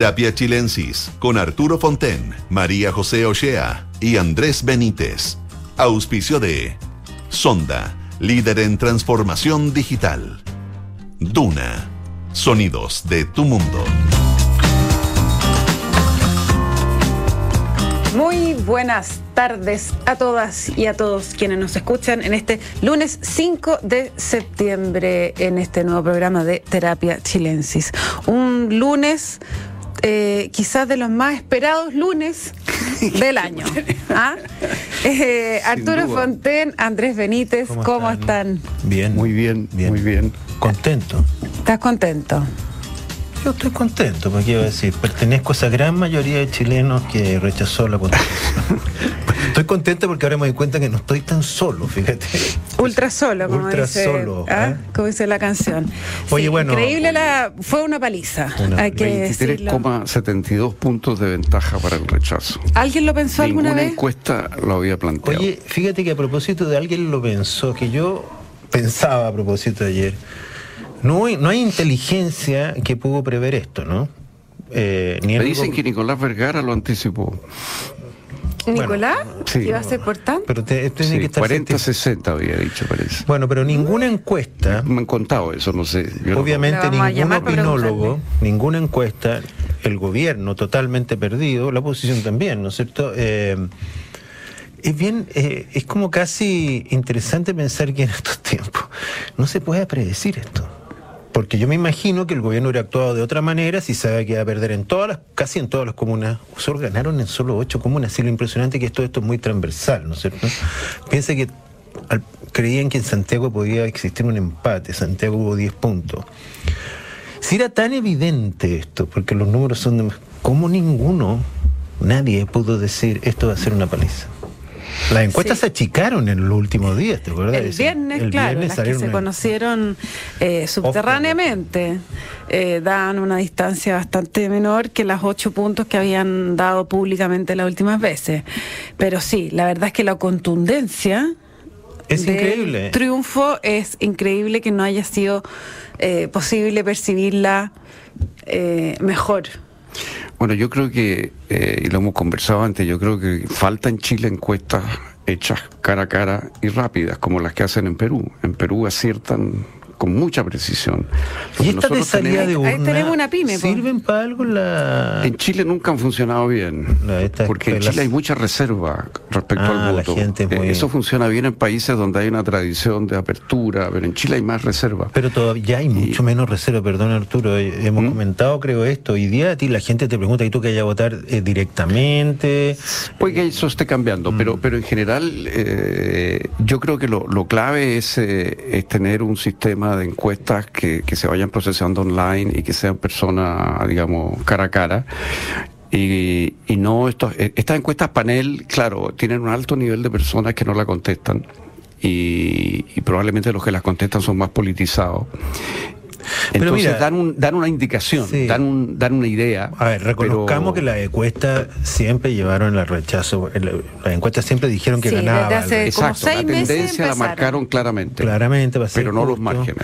Terapia Chilensis con Arturo Fonten, María José Ochea y Andrés Benítez. Auspicio de Sonda, líder en transformación digital. Duna, sonidos de tu mundo. Muy buenas tardes a todas y a todos quienes nos escuchan en este lunes 5 de septiembre en este nuevo programa de Terapia Chilensis. Un lunes eh, quizás de los más esperados lunes del año. ¿Ah? Eh, Arturo Fonten, Andrés Benítez, ¿cómo, están? Bien. Muy bien, bien, muy bien. Contento. ¿Estás contento? Yo estoy contento, porque quiero decir, pertenezco a esa gran mayoría de chilenos que rechazó la constitución. estoy contento porque ahora me doy cuenta que no estoy tan solo, fíjate. Ultra solo, como Ultra dice, solo, ¿ah? ¿eh? Como dice la canción. Oye, Sí, bueno. Increíble la. Fue una paliza. hay que decirlo. 23,72 puntos de ventaja para el rechazo. ¿Alguien lo pensó alguna Ninguna vez? encuesta lo había planteado. Oye, fíjate que a propósito de alguien lo pensó, que yo pensaba a propósito de ayer, no hay, no hay inteligencia que pudo prever esto, ¿no? Eh, ni Me dicen que Nicolás Vergara lo anticipó. ¿Nicolás? sí. ¿Iba a ser por tanto? Pero te- tiene Sí, que estar 40-60 había dicho, parece. Bueno, pero ninguna encuesta, Me han contado eso, no sé. No- obviamente ningún opinólogo, ninguna encuesta, el gobierno totalmente perdido, la oposición también, ¿no es cierto? Eh, es bien, eh, es como casi interesante pensar que en estos tiempos no se puede predecir esto. Porque yo me imagino que el gobierno hubiera actuado de otra manera si sabe que va a perder en todas las, casi en todas las comunas. Solo ganaron en solo ocho comunas. Y lo impresionante es que todo esto es muy transversal, ¿no es cierto? Piensa que creían que en Santiago podía existir un empate. Santiago hubo 10 puntos. Si era tan evidente esto, porque los números son de... ¿Cómo ninguno, nadie pudo decir esto va a ser una paliza? Las encuestas Sí. se achicaron en los últimos días, ¿te acuerdas? El viernes, el claro, viernes las que se conocieron eh, subterráneamente eh, dan una distancia bastante menor que las ocho puntos que habían dado públicamente las últimas veces. Pero sí, la verdad es que la contundencia Es increíble. triunfo es increíble que no haya sido eh, posible percibirla eh, mejor. Bueno, yo creo que, eh, y lo hemos conversado antes, yo creo que falta en Chile encuestas hechas cara a cara y rápidas, como las que hacen en Perú. En Perú aciertan con mucha precisión. Y Porque estas de nosotros salida de tenemos- urna tenemos una pyme. ¿Sirven para algo la...? En Chile nunca han funcionado bien, No, esta es porque en las- Chile hay mucha reserva respecto Ah, al la voto. gente es Eh, muy- Eso funciona bien en países donde hay una tradición de apertura, pero en Chile hay más reserva. Pero todavía hay mucho menos reserva, perdón Arturo, eh, hemos ¿Mm? comentado creo esto, hoy día a ti la gente te pregunta, ¿y tú que vayas a votar eh, directamente? Puede que eso esté cambiando, pero, Mm. pero en general eh, yo creo que lo, lo clave es, eh, es tener un sistema de encuestas que, que se vayan procesando online y que sean personas, digamos, cara a cara. Y, y no estos, eh, estas encuestas panel, claro, tienen un alto nivel de personas que no la contestan. Y probablemente los que las contestan son más politizados. Pero Entonces mira- dan, un, dan una indicación, Sí. dan, un, dan una idea. A ver, reconozcamos pero- que las encuestas siempre llevaron el rechazo, las encuestas siempre dijeron que Sí, ganaba. desde hace- el- como Exacto, seis la meses tendencia la marcaron claramente. Claramente, para ser Pero no los márgenes.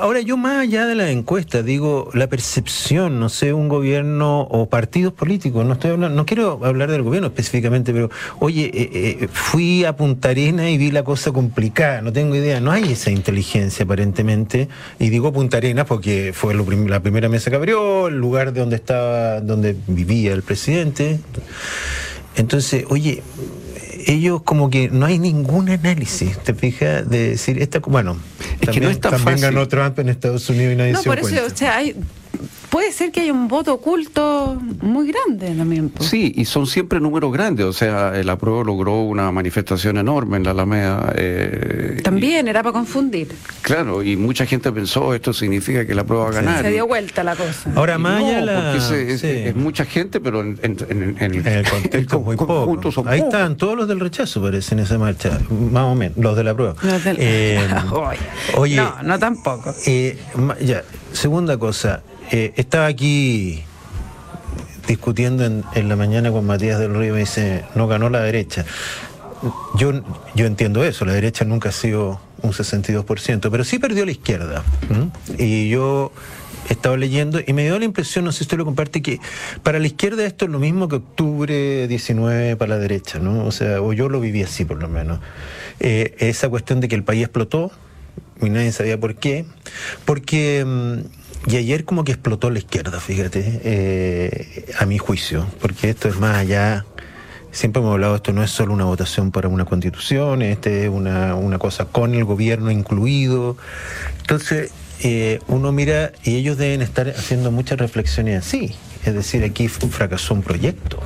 Ahora, yo más allá de las encuestas, digo, la percepción, no sé, un gobierno o partidos políticos, no estoy hablando, no quiero hablar del gobierno específicamente, pero oye, eh, eh, fui a Punta Arena y vi la cosa complicada, no tengo idea, no hay esa inteligencia aparentemente, y digo Punta Arenas porque fue lo prim- la primera mesa que abrió, el lugar de donde estaba, donde vivía el presidente. Entonces, oye, ellos como que no hay ningún análisis, ¿te fijas? De decir, esta, bueno, Es que también, no es tan también fácil. ganó Trump en Estados Unidos y nadie No, se por eso, cuenta. o sea, hay, puede ser que haya un voto oculto muy grande también. po. Sí, y son siempre números grandes. O sea, el apruebo logró una manifestación enorme en la Alameda. eh, También era para confundir. claro, y mucha gente pensó esto significa que el apruebo va a ganar. Se dio vuelta la cosa. Ahora, y más no, la- porque ese- es, sí. es mucha gente, pero en, en- en- en En el contexto muy poco. son Ahí pocos. están todos los del rechazo, parece, en esa marcha. Más o menos, los de la prueba. Del- Eh, Oye, no, no tampoco. eh, ya, segunda cosa. eh, estaba aquí discutiendo en, en la mañana con Matías del Río me dice, no ganó la derecha. Yo, yo entiendo eso, la derecha nunca ha sido un 62%, pero sí perdió la izquierda. Y yo he estado leyendo y me dio la impresión, no sé si usted lo comparte, que para la izquierda esto es lo mismo que octubre 19 para la derecha, ¿no? O sea, o yo lo viví así por lo menos. Eh, esa cuestión de que el país explotó y nadie sabía por qué. Porque... Mm, y ayer como que explotó la izquierda, fíjate, eh, a mi juicio, porque esto es más allá siempre hemos hablado, esto no es solo una votación para una constitución, este es una, una cosa con el gobierno incluido. Entonces, eh, uno mira y ellos deben estar haciendo muchas reflexiones así. Es decir, aquí fracasó un proyecto.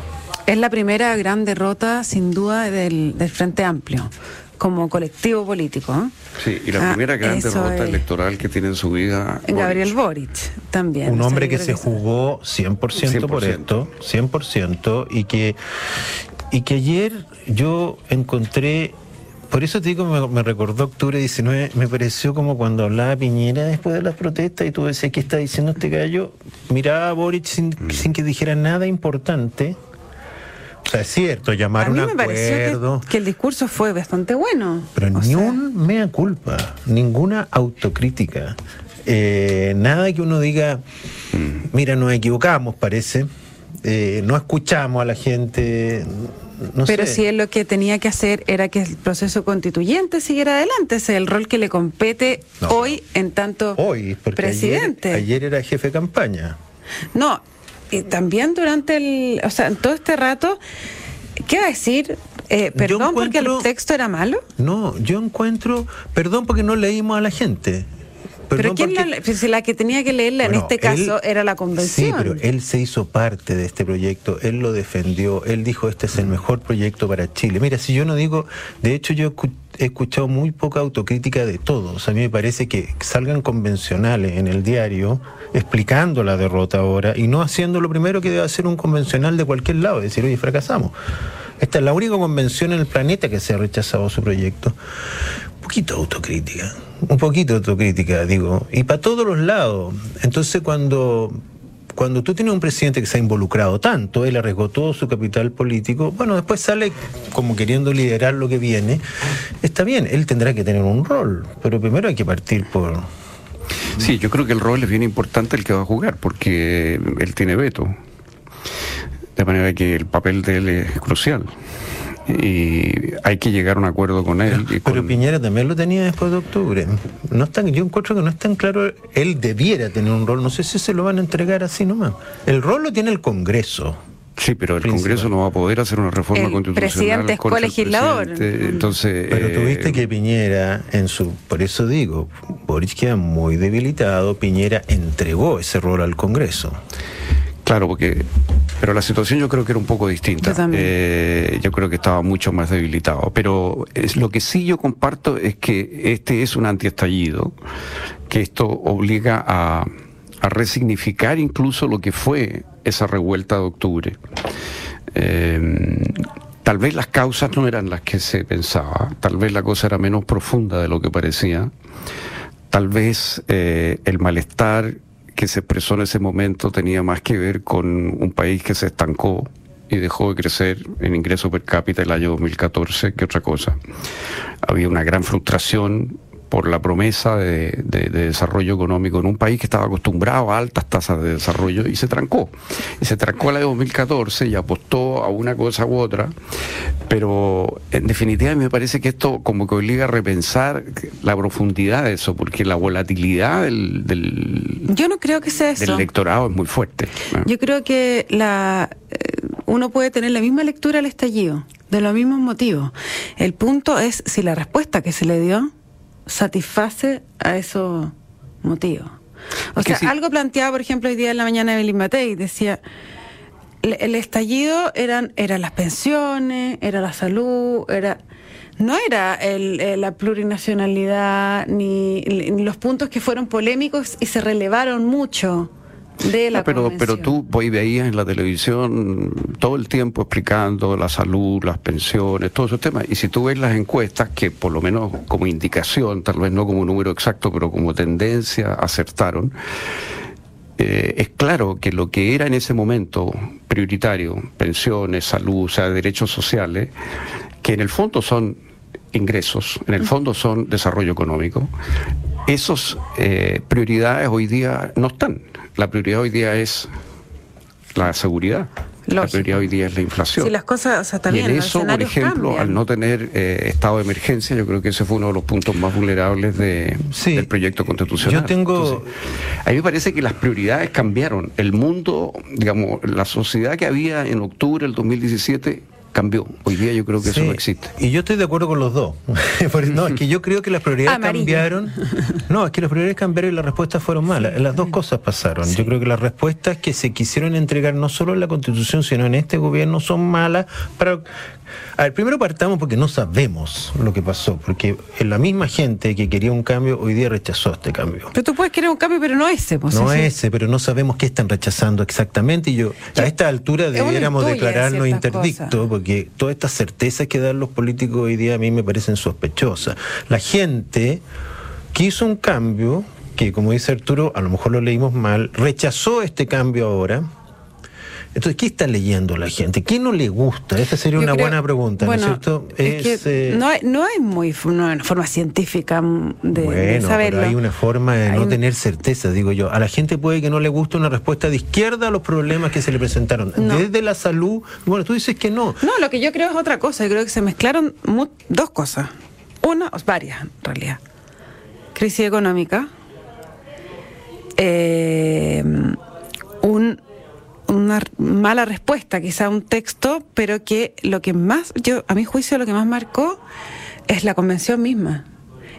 Es la primera gran derrota, sin duda, del, Frente Amplio como colectivo político. ¿eh? Sí, y la ah, primera gran derrota electoral que tiene en su vida. Gabriel Boric, también. Un hombre que se jugó 100%, 100%, por esto, 100%, y que, y que ayer yo encontré, por eso te digo, me, me, recordó octubre 19, me pareció como cuando hablaba Piñera después de las protestas y tú decías, ¿qué está diciendo este gallo? Miraba a Boric sin, mm. sin que dijera nada importante. O sea, es cierto, llamar a mí un me acuerdo. Que, que, el discurso fue bastante bueno. Pero ni un mea culpa, ninguna autocrítica. Eh, nada que uno diga, mm. mira, nos equivocamos, parece. Eh, no escuchamos a la gente. Pero si él lo que tenía que hacer era que el proceso constituyente siguiera adelante, ese es el rol que le compete hoy en tanto hoy, presidente. Ayer, era jefe de campaña. No, también durante el, o sea, en todo este rato, ¿qué va a decir? Eh, perdón porque el texto era malo. No, yo encuentro, perdón porque no leímos a la gente. Pero quién la, si la que tenía que leerla en este caso era la convención. Sí, pero él se hizo parte de este proyecto, él lo defendió, él dijo este es el mejor proyecto para Chile. Mira, si yo no digo, de hecho yo he escuchado muy poca autocrítica de todos. A mí me parece que salgan convencionales en el diario explicando la derrota ahora y no haciendo lo primero que debe hacer un convencional de cualquier lado, decir, oye, fracasamos. Esta es la única convención en el planeta que se ha rechazado su proyecto. Un poquito de autocrítica, un poquito de autocrítica, digo, y para todos los lados. Entonces cuando cuando tú tienes un presidente que se ha involucrado tanto, él arriesgó todo su capital político, bueno, después sale como queriendo liderar lo que viene, está bien, él tendrá que tener un rol, pero primero hay que partir por... Sí, yo creo que el rol es bien importante el que va a jugar, porque él tiene veto. De manera que el papel de él es crucial. Y hay que llegar a un acuerdo con él. Pero, Piñera también lo tenía después de octubre. No están, yo encuentro que no es tan claro. Él debiera tener un rol. No sé si se lo van a entregar así nomás. El rol lo tiene el Congreso. Sí, pero el Congreso no va a poder hacer una reforma el constitucional. Presidente es colegislador. Entonces, pero eh, tuviste que Piñera, en su, por eso digo, Boris queda muy debilitado. Piñera entregó ese rol al Congreso. Claro, porque. Pero la situación yo creo que era un poco distinta. Yo, eh, yo creo que estaba mucho más debilitado. Pero es, lo que sí yo comparto es que este es un antiestallido, que esto obliga a, a resignificar incluso lo que fue esa revuelta de octubre. Eh, tal vez las causas no eran las que se pensaba, tal vez la cosa era menos profunda de lo que parecía, tal vez eh, el malestar que se expresó en ese momento tenía más que ver con un país que se estancó y dejó de crecer en ingreso per cápita el año 2014 que otra cosa. Había una gran frustración por la promesa de, desarrollo económico en un país que estaba acostumbrado a altas tasas de desarrollo y se trancó. Y se trancó la de 2014 y apostó a una cosa u otra, pero en definitiva me parece que esto como que obliga a repensar la profundidad de eso, porque la volatilidad del, Yo no creo que sea eso. del electorado es muy fuerte. Yo creo que la eh, uno puede tener la misma lectura al estallido, de los mismos motivos. El punto es si la respuesta que se le dio satisface a esos motivos. O sea, algo planteado, por ejemplo, hoy día en la mañana de Matei, decía, el, estallido eran, eran las pensiones, era la salud, era no era el, la plurinacionalidad ni, los puntos que fueron polémicos y se relevaron mucho pero, pero tú hoy veías en la televisión todo el tiempo explicando la salud, las pensiones, todos esos temas. Y si tú ves las encuestas, que por lo menos como indicación, tal vez no como número exacto, pero como tendencia, acertaron, eh, es claro que lo que era en ese momento prioritario, pensiones, salud, o sea, derechos sociales, que en el fondo son ingresos, en el fondo son desarrollo económico, Esas eh, prioridades hoy día no están. La prioridad hoy día es la seguridad. La prioridad hoy día es la inflación. Sí, las cosas, o y en eso, por ejemplo, al no tener eh, estado de emergencia, yo creo que ese fue uno de los puntos más vulnerables de, del proyecto constitucional. Yo tengo... a mí me parece que las prioridades cambiaron. El mundo, digamos, la sociedad que había en octubre del 2017 cambió. Hoy día yo creo que eso no existe. Y yo estoy de acuerdo con los dos. no, es que yo creo que las prioridades cambiaron. No, es que las prioridades cambiaron y las respuestas fueron malas. Las dos cosas pasaron. Yo creo que las respuestas que se quisieron entregar no solo en la Constitución, sino en este gobierno son malas para a ver, primero partamos porque no sabemos lo que pasó, porque la misma gente que quería un cambio hoy día rechazó este cambio. Pero tú puedes querer un cambio, pero no ese. Pues, no ese, pero no sabemos qué están rechazando exactamente. Y yo, a esta altura debiéramos declararnos interdictos, porque todas estas certezas que dan los políticos hoy día a mí me parecen sospechosas. La gente quiso un cambio que, como dice Arturo, a lo mejor lo leímos mal, rechazó este cambio ahora entonces, ¿qué está leyendo la gente? ¿Qué no le gusta? Esa sería una buena pregunta, ¿no es cierto? Eh, no, hay, no hay muy una forma científica de, bueno, Pero hay una forma de no tener certeza, digo yo. A la gente puede que no le guste una respuesta de izquierda a los problemas que se le presentaron. Desde la salud, bueno, tú dices que no. No, lo que yo creo es otra cosa. Yo creo que se mezclaron dos cosas. Una, varias en realidad. Crisis económica. Eh, un una mala respuesta, quizá un texto, pero que lo que más, yo a mi juicio lo que más marcó es la convención misma.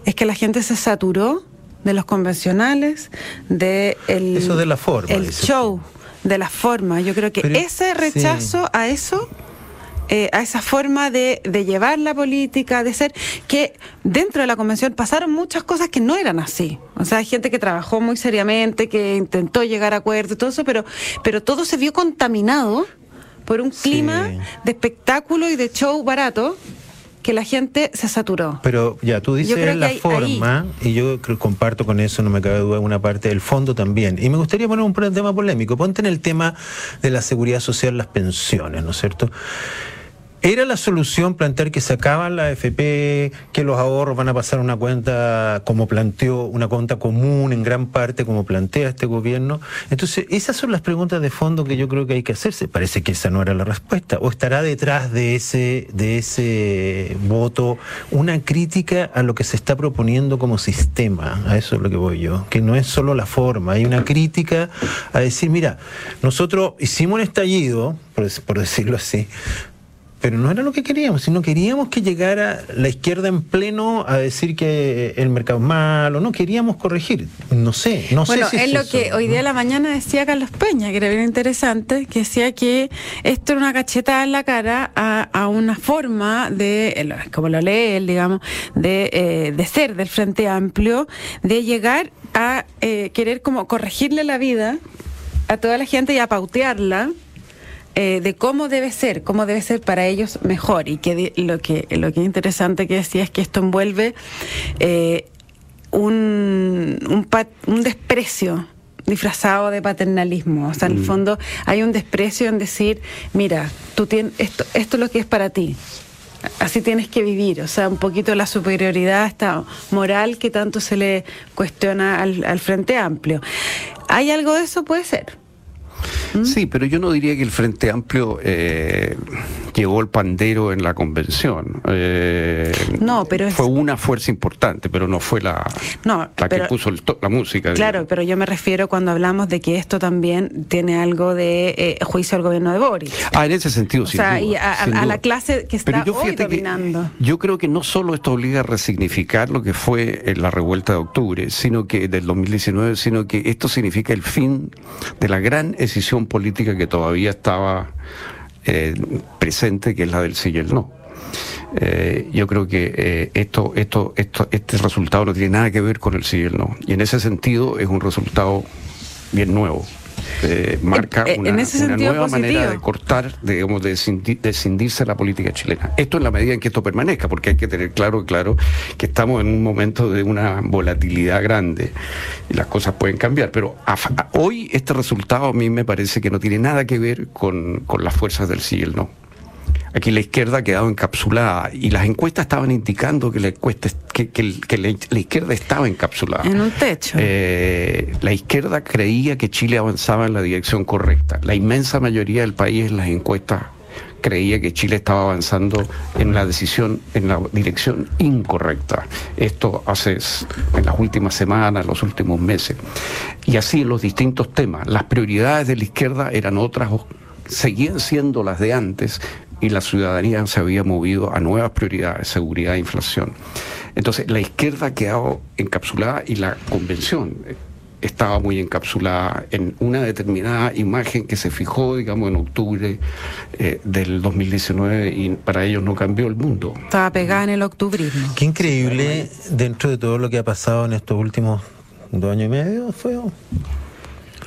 Es que la gente se saturó de los convencionales, de el, eso de la forma, el show, de la forma. Yo creo que ese rechazo a eso eh, a esa forma de, de, llevar la política, de ser que dentro de la convención pasaron muchas cosas que no eran así. O sea, hay gente que trabajó muy seriamente, que intentó llegar a acuerdos y todo eso, pero, pero todo se vio contaminado por un clima de espectáculo y de show barato que la gente se saturó. Pero ya, tú dices la forma, y yo creo, comparto con eso, no me cabe duda, una parte del fondo también. Y me gustaría poner un tema polémico. Ponte en el tema de la seguridad social, las pensiones, ¿no es cierto? ¿Era la solución plantear que se acaban la AFP, que los ahorros van a pasar a una cuenta como planteó, una cuenta común en gran parte como plantea este gobierno? Entonces, esas son las preguntas de fondo que yo creo que hay que hacerse. Parece que esa no era la respuesta. ¿O estará detrás de ese, de ese voto una crítica a lo que se está proponiendo como sistema? A eso es lo que voy yo. Que no es solo la forma, hay una crítica a decir, mira, nosotros hicimos un estallido, por decirlo así, pero no era lo que queríamos, sino queríamos que llegara la izquierda en pleno a decir que el mercado es malo, no queríamos corregir, no sé, no sé si es, lo que hoy día a la mañana decía Carlos Peña, que era bien interesante, que decía que esto era una cachetada en la cara a, una forma de, como lo lee él, digamos, de, eh, de ser del Frente Amplio, de llegar a eh, querer como corregirle la vida a toda la gente y a pautearla eh, de cómo debe ser, cómo debe ser para ellos mejor. Y que lo que lo que es interesante que decía es que esto envuelve eh, un, un, un, desprecio disfrazado de paternalismo. O sea, en el mm. fondo hay un desprecio en decir, mira, tú tienes esto, esto es lo que es para ti. Así tienes que vivir, o sea, un poquito la superioridad esta moral que tanto se le cuestiona al, al Frente Amplio. ¿Hay algo de eso? Puede ser. Sí, pero yo no diría que el Frente Amplio eh, llevó el pandero en la convención. Eh, no, pero fue una fuerza importante, pero no fue la, la que puso la música. Claro, pero yo me refiero cuando hablamos de que esto también tiene algo de eh, juicio al gobierno de Boris. Ah, en ese sentido, sí. O sea, y a, la clase que está hoy dominando. yo creo que no solo esto obliga a resignificar lo que fue eh, la revuelta de octubre, sino que del 2019, sino que esto significa el fin de la gran decisión política que todavía estaba eh, presente, que es la del sí y el no. Eh, yo creo que eh, esto, esto, esto, este resultado no tiene nada que ver con el sí y el no. Y en ese sentido es un resultado bien nuevo. Eh, marca eh, una, nueva manera de cortar, digamos, de descindirse la política chilena. Esto en la medida en que esto permanezca, porque hay que tener claro, claro, que estamos en un momento de una volatilidad grande y las cosas pueden cambiar. Pero hoy este resultado a mí me parece que no tiene nada que ver con, con las fuerzas del sí y el no. Aquí la izquierda ha quedado encapsulada y las encuestas estaban indicando que la, encuesta, que, que, la, izquierda estaba encapsulada. En un techo. Eh, la izquierda creía que Chile avanzaba en la dirección correcta. La inmensa mayoría del país en las encuestas creía que Chile estaba avanzando en la decisión, en la dirección incorrecta. Esto hace en las últimas semanas, los últimos meses. Y así en los distintos temas. Las prioridades de la izquierda eran otras, seguían siendo las de antes, y la ciudadanía se había movido a nuevas prioridades, seguridad e inflación. Entonces, la izquierda ha quedado encapsulada y la convención estaba muy encapsulada en una determinada imagen que se fijó, digamos, en octubre eh, del 2019 y para ellos no cambió el mundo. Estaba pegada en el octubrismo. Qué increíble dentro de todo lo que ha pasado en estos últimos dos años y medio, fue.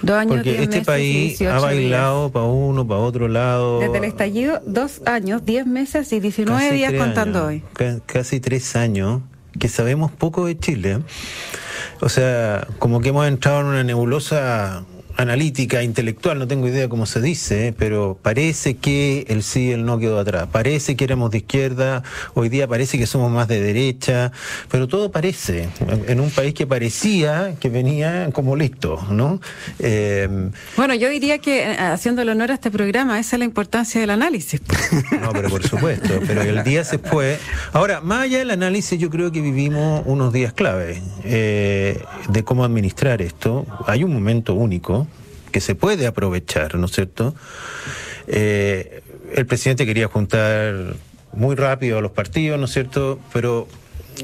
Dos años, Porque este país ha bailado para uno, para otro lado. Desde el estallido, dos años, diez meses y 19 días contando hoy. Casi tres años que sabemos poco de Chile. O sea, como que hemos entrado en una nebulosa analítica, intelectual, no tengo idea cómo se dice, pero parece que el sí y el no quedó atrás. Parece que éramos de izquierda, hoy día parece que somos más de derecha, pero todo parece, en un país que parecía que venía como listo, ¿no? Eh, bueno, yo diría que eh, haciendo el honor a este programa, esa es la importancia del análisis. No, pero por supuesto, pero el día se fue. Ahora, más allá del análisis, yo creo que vivimos unos días clave eh, de cómo administrar esto. Hay un momento único que se puede aprovechar, ¿no es cierto? Eh, el presidente quería juntar muy rápido a los partidos, ¿no es cierto? Pero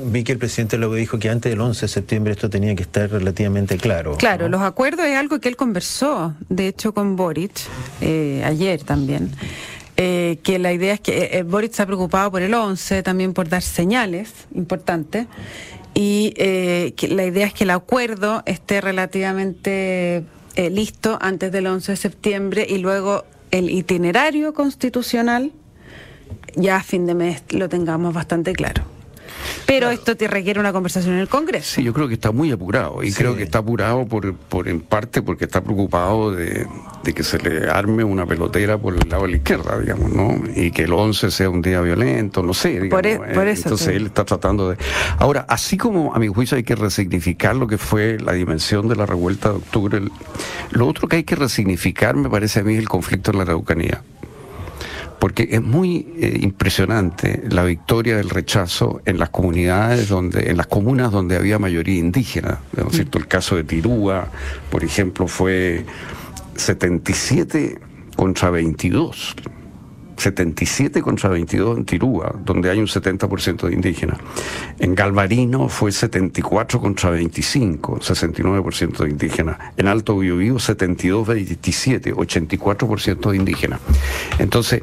vi que el presidente luego dijo que antes del 11 de septiembre esto tenía que estar relativamente claro. Claro, los acuerdos es algo que él conversó, de hecho, con Boric, eh, ayer también. Eh, que la idea es que Boric se ha preocupado por el 11, también por dar señales importantes, y que la idea es que el acuerdo esté relativamente eh, listo antes del 11 de septiembre y luego el itinerario constitucional ya a fin de mes lo tengamos bastante claro. Pero esto te requiere una conversación en el Congreso. Sí, yo creo que está muy apurado y creo que está apurado por, por en parte porque está preocupado de, que se le arme una pelotera por el lado de la izquierda, digamos, ¿no? Y que el 11 sea un día violento, no sé, digamos. Por, e, ¿eh? eso. Entonces él está tratando de... Ahora, así como a mi juicio hay que resignificar lo que fue la dimensión de la revuelta de octubre, lo otro que hay que resignificar, me parece a mí, es el conflicto en la Araucanía porque es muy eh, impresionante la victoria del rechazo en las comunidades donde, en las comunas donde había mayoría indígena. ¿no es cierto? El caso de Tirúa, por ejemplo, fue 77 contra 22. 77 contra 22 en Tirúa, donde hay un 70% de indígenas. En Galvarino fue 74 contra 25, 69% de indígenas. En Alto Biobío 72 27, 84% de indígenas. Entonces,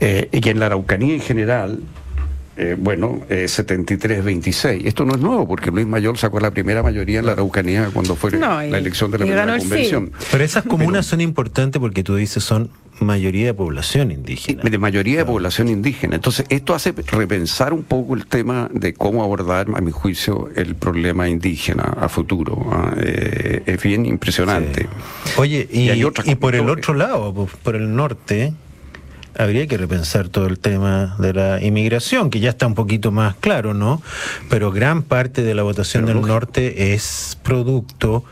eh, y en la Araucanía en general, eh, bueno, eh, 73-26. Esto no es nuevo, porque Luis Mayor sacó la primera mayoría en la Araucanía cuando fue la elección de la primera convención. Pero esas comunas son importantes porque tú dices son mayoría de población indígena. De mayoría de población indígena. Entonces, esto hace repensar un poco el tema de cómo abordar, a mi juicio, el problema indígena a futuro. ¿ah? Eh, es bien impresionante. Oye, y, y por el otro lado, por el norte, habría que repensar todo el tema de la inmigración, que ya está un poquito más claro, ¿no? Pero gran parte de la votación del norte es producto.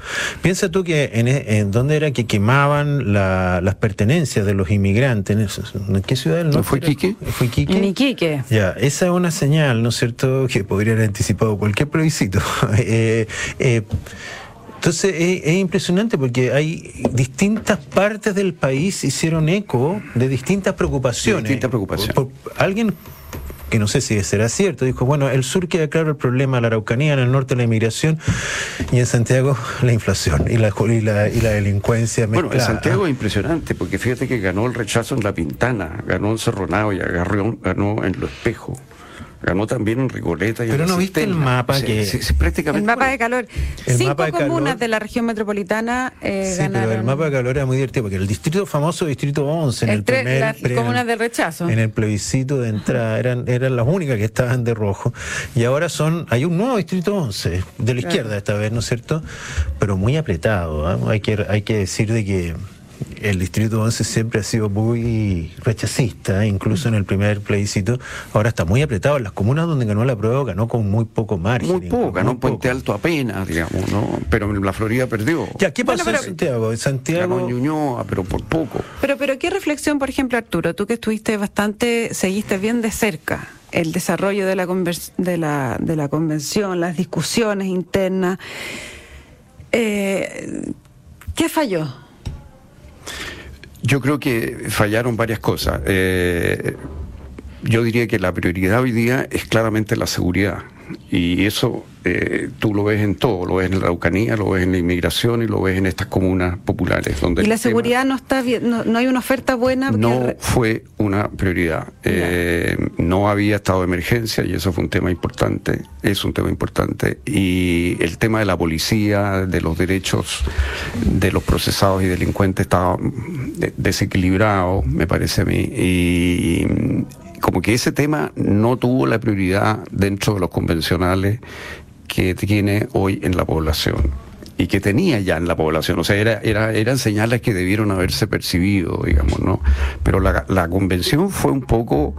Piensa tú que en, e, en dónde era que quemaban las pertenencias de los inmigrantes, ¿en qué ciudad del norte? ¿Fue Quique? ¿Fue Quique? En Iquique. Ya, esa es una señal, ¿no es cierto?, que podría haber anticipado cualquier plebiscito. eh, eh, entonces es, impresionante porque hay distintas partes del país hicieron eco de distintas preocupaciones. distintas preocupaciones. alguien que no sé si será cierto, dijo, bueno, el sur queda claro el problema de la Araucanía, en el norte la inmigración y en Santiago la inflación y la, y la, y la delincuencia. Bueno, en Santiago es impresionante, porque fíjate que ganó el rechazo en La Pintana, ganó en Cerronado y agarró, ganó en Lo Espejo ganó también en Rigoleta. Y Pero no viste el mapa que... prácticamente el mapa de calor. Cinco comunas de la región metropolitana eh, sí, pero el mapa de calor era muy divertido, porque el distrito famoso, distrito 11, en el, primer... Las comunas del rechazo. En el plebiscito de entrada, eran, eran las únicas que estaban de rojo. Y ahora son... Hay un nuevo distrito 11, de la izquierda esta vez, ¿no es cierto? Pero muy apretado, ¿ah? hay, que, hay que decir de que el distrito 11 siempre ha sido muy rechacista, incluso en el primer plebiscito. Ahora está muy apretado. En las comunas donde ganó la prueba ganó con muy poco margen. Muy poco, ganó Puente Alto apenas, digamos, ¿no? Pero en la Florida perdió. Ya, ¿qué pasó en Santiago? En Santiago. Ganó Ñuñoa, pero por poco. Pero, pero, ¿qué reflexión, por ejemplo, Arturo? Tú que estuviste bastante, seguiste bien de cerca el desarrollo de la, de la, de la convención, las discusiones internas. Eh, ¿Qué falló? Yo creo que fallaron varias cosas. Eh, yo diría que la prioridad hoy día es claramente la seguridad. Y eso eh, tú lo ves en todo, lo ves en la Araucanía, lo ves en la inmigración y lo ves en estas comunas populares. Donde ¿Y la seguridad no está bien, no, hay una oferta buena? No fue una prioridad. Eh, no había estado de emergencia y eso fue un tema importante, es un tema importante. Y el tema de la policía, de los derechos de los procesados y delincuentes estaba desequilibrado, me parece a mí. Y, como que ese tema no tuvo la prioridad dentro de los convencionales que tiene hoy en la población y que tenía ya en la población. O sea, era, era, eran señales que debieron haberse percibido, digamos, ¿no? Pero la, la convención fue un poco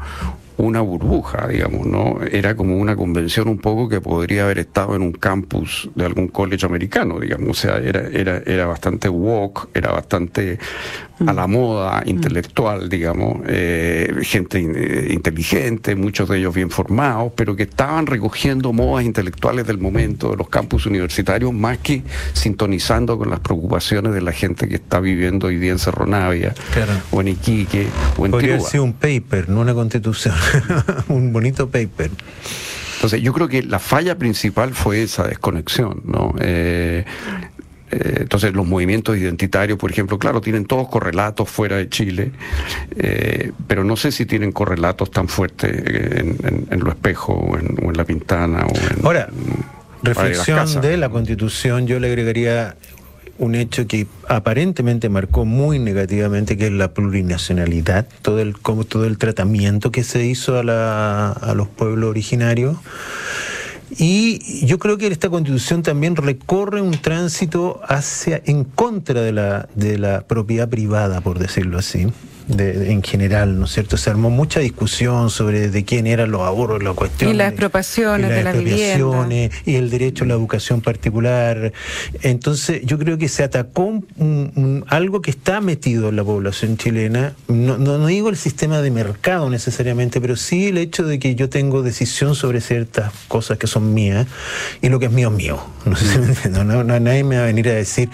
una burbuja, digamos, ¿no? Era como una convención un poco que podría haber estado en un campus de algún college americano, digamos, o sea, era, era, era bastante woke, era bastante a la moda intelectual, digamos, eh, gente eh, inteligente, muchos de ellos bien formados, pero que estaban recogiendo modas intelectuales del momento de los campus universitarios, más que sintonizando con las preocupaciones de la gente que está viviendo hoy día en Cerro Navia, o en Iquique, o en Podría ser un paper, no una constitución, un bonito paper. Entonces, yo creo que la falla principal fue esa desconexión, ¿no? Eh, eh, entonces los movimientos identitarios, por ejemplo, claro, tienen todos correlatos fuera de Chile, eh, pero no sé si tienen correlatos tan fuertes en, lo espejo o en, la pintana. O en, Ahora, reflexión de la constitución, yo le agregaría un hecho que aparentemente marcó muy negativamente, que es la plurinacionalidad, todo el, todo el tratamiento que se hizo a, a los pueblos originarios. Y yo creo que esta constitución también recorre un tránsito hacia en contra de la, de la propiedad privada, por decirlo así en general, ¿no es cierto? Se armó mucha discusión sobre de quién eran los ahorros, la cuestión. Y las expropiaciones de la vivienda. Y el derecho a la educación particular. Entonces, yo creo que se atacó algo que está metido en la población chilena. No, no, digo el sistema de mercado necesariamente, pero sí el hecho de que yo tengo decisión sobre ciertas cosas que son mías y lo que es mío es mío. No sé si me entiendo. No, nadie me va a venir a decir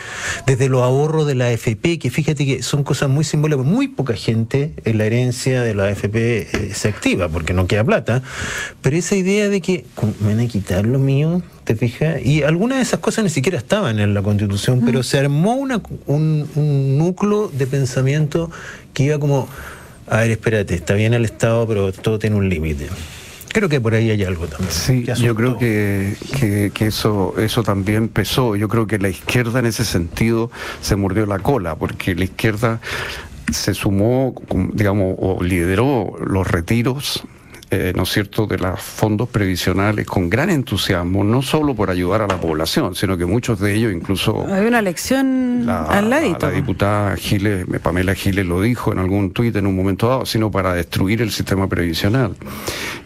desde los ahorros de la AFP, que fíjate que son cosas muy simbólicas, muy poca gente gente en la herencia de la AFP eh, se activa porque no queda plata. Pero esa idea de que me van a quitar lo mío, ¿te fijas? Y algunas de esas cosas ni siquiera estaban en la Constitución, pero se armó una, un, núcleo de pensamiento que iba como, a ver, espérate, está bien el Estado, pero todo tiene un límite. Creo que por ahí hay algo también. Sí, yo creo que, que, eso, eso también pesó. Yo creo que la izquierda en ese sentido se mordió la cola, porque la izquierda se sumó, digamos, o lideró los retiros eh, ¿no es cierto?, de los fondos previsionales con gran entusiasmo, no solo por ayudar a la población, sino que muchos de ellos incluso... Hay una lección al ladito. La diputada Giles, Pamela Giles lo dijo en algún tuit en un momento dado, sino para destruir el sistema previsional.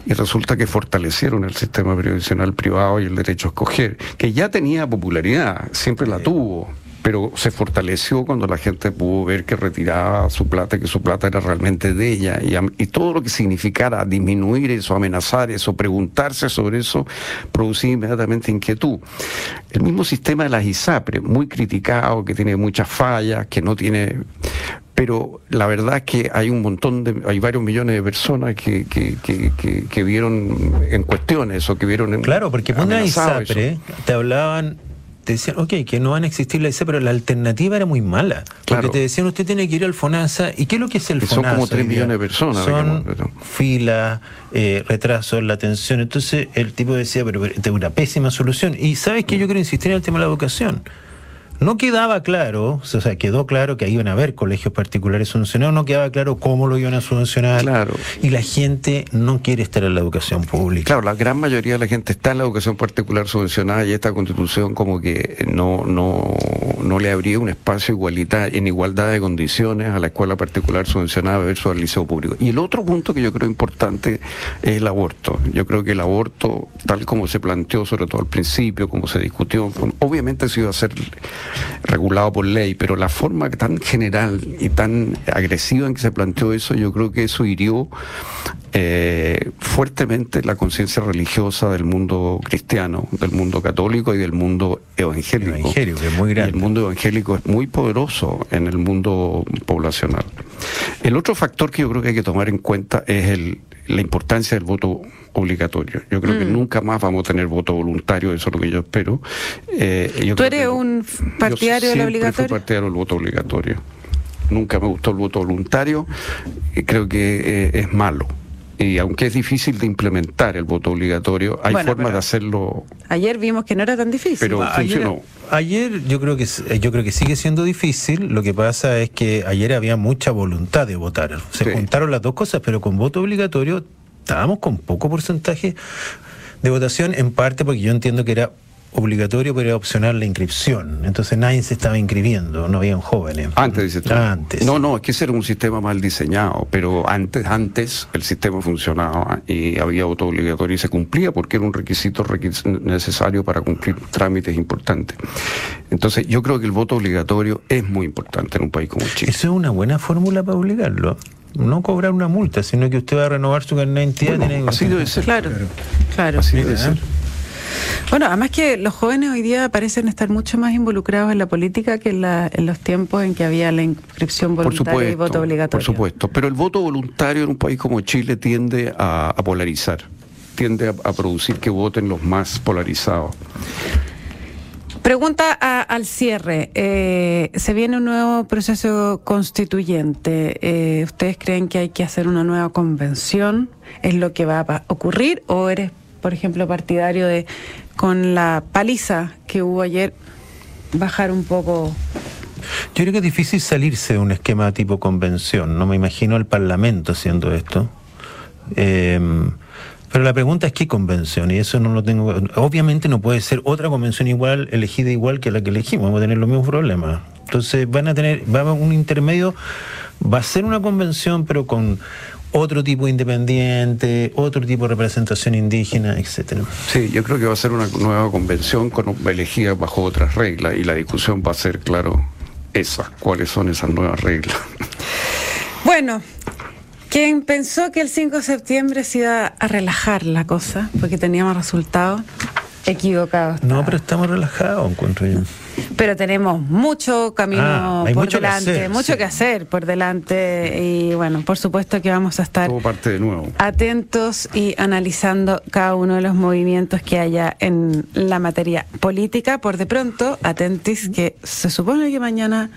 Y resulta que fortalecieron el sistema previsional privado y el derecho a escoger, que ya tenía popularidad, siempre la tuvo pero se fortaleció cuando la gente pudo ver que retiraba su plata, que su plata era realmente de ella, y, todo lo que significara disminuir eso, amenazar eso, preguntarse sobre eso, producía inmediatamente inquietud. El mismo sistema de las ISAPRE, muy criticado, que tiene muchas fallas, que no tiene pero la verdad es que hay un montón de, hay varios millones de personas que, que, que, que, vieron en cuestiones o que vieron en Claro, porque una ISAPRE te hablaban te decían, ok, que no van a existir la IC, pero la alternativa era muy mala. Porque te decían, usted tiene que ir al FONASA. ¿Y qué es lo que es el FONASA? Son como 3 millones de personas. Son fila, eh, retraso en la atención. Entonces el tipo decía, pero, es una pésima solución. Y sabes que yo quiero insistir en el tema de la educación. No quedaba claro, o sea, quedó claro que iban a haber colegios particulares subvencionados, no quedaba claro cómo lo iban a subvencionar. Claro. Y la gente no quiere estar en la educación pública. Claro, la gran mayoría de la gente está en la educación particular subvencionada y esta constitución como que no, no, no le abría un espacio igualitario, en igualdad de condiciones a la escuela particular subvencionada versus al liceo público. Y el otro punto que yo creo importante es el aborto. Yo creo que el aborto, tal como se planteó, sobre todo al principio, como se discutió, obviamente se iba a ser regulado por ley, pero la forma tan general y tan agresiva en que se planteó eso, yo creo que eso hirió eh, fuertemente la conciencia religiosa del mundo cristiano, del mundo católico y del mundo evangélico. Es muy grande. el mundo evangélico es muy poderoso en el mundo poblacional. El otro factor que yo creo que hay que tomar en cuenta es el, la importancia del voto obligatorio. Yo creo que Mm. nunca más vamos a tener voto voluntario, eso es lo que yo espero. Eh, yo ¿Tú eres un yo partidario del obligatorio? Fui partidario del voto obligatorio. Nunca me gustó el voto voluntario y creo que eh, es malo. Y aunque es difícil de implementar el voto obligatorio, hay Bueno, formas de hacerlo. Ayer vimos que no era tan difícil. Pero Ayer, funcionó. ayer yo creo que s- yo creo que sigue siendo difícil. Lo que pasa es que ayer había mucha voluntad de votar. Se Sí. juntaron las dos cosas, pero con voto obligatorio estábamos con poco porcentaje de votación, en parte porque yo entiendo que era obligatorio, pero era opcional la inscripción. Entonces nadie se estaba inscribiendo, no habían jóvenes. Antes, dice tú. Antes. No, no, es que ese era un sistema mal diseñado, pero antes, antes el sistema funcionaba y había voto obligatorio y se cumplía porque era un requisito requis- necesario para cumplir trámites importantes. Entonces, yo creo que el voto obligatorio es muy importante en un país como Chile. Eso es una buena fórmula para obligarlo. No cobrar una multa, sino que usted va a renovar su carnet de identidad. Bueno, tiene que- así debe ser. Claro, claro. Así Mira, debe ser. Bueno, además que los jóvenes hoy día parecen estar mucho más involucrados en la política que en, la- en los tiempos en que había la inscripción voluntaria supuesto, y voto obligatorio. por supuesto. Pero el voto voluntario en un país como Chile tiende a, a polarizar, tiende a, a producir que voten los más polarizados. Pregunta a- al cierre. Eh, se viene un nuevo proceso constituyente. Eh, ¿Ustedes creen que hay que hacer una nueva convención? ¿Es lo que va a ocurrir? ¿O eres, por ejemplo, partidario de, con la paliza que hubo ayer, bajar un poco? Yo creo que es difícil salirse de un esquema tipo convención. No me imagino el Parlamento haciendo esto. Eh, pero la pregunta es qué convención, y eso no lo tengo. Obviamente no puede ser otra convención igual, elegida igual que la que elegimos, vamos a tener los mismos problemas. Entonces van a tener, va a haber un intermedio, va a ser una convención, pero con otro tipo de independiente, otro tipo de representación indígena, etcétera. Sí, yo creo que va a ser una nueva convención con, elegida bajo otras reglas y la discusión va a ser, claro, esa, cuáles son esas nuevas reglas. Bueno, quien pensó que el 5 de septiembre se iba a relajar la cosa, porque teníamos resultados, equivocados. No, pero estamos relajados, encuentro yo. Pero tenemos mucho camino Ah, hay por mucho que delante, hacer, mucho sí. que hacer por delante y bueno, por supuesto que vamos a estar Todo parte de nuevo. atentos y analizando cada uno de los movimientos que haya en la materia política. Por de pronto, atentis que se supone que mañana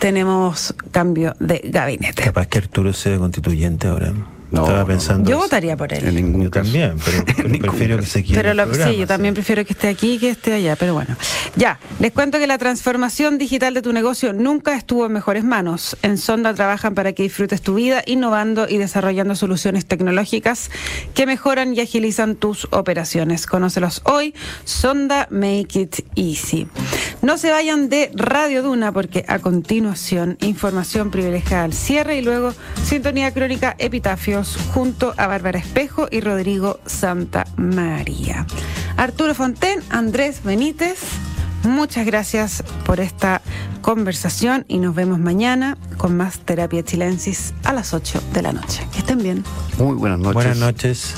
tenemos cambio de gabinete. Capaz que Arturo sea constituyente ahora. No, Estaba no, pensando. Yo votaría por él. En ningún Yo caso. también, pero, pero En ningún prefiero que se quede. Pero lo- programa, sí, yo también prefiero que esté aquí que esté allá, pero bueno. Ya, les cuento que la transformación digital de tu negocio nunca estuvo en mejores manos. En Sonda trabajan para que disfrutes tu vida innovando y desarrollando soluciones tecnológicas que mejoran y agilizan tus operaciones. Conócelos hoy, Sonda Make It Easy. No se vayan de Radio Duna porque a continuación información privilegiada al cierre y luego sintonía crónica Junto a Bárbara Espejo y Rodrigo Santa María. Arturo Fonten, Andrés Benítez, muchas gracias por esta conversación y nos vemos mañana con más Terapia Chilensis a las 8 de la noche. Que estén bien. Muy buenas noches. Buenas noches.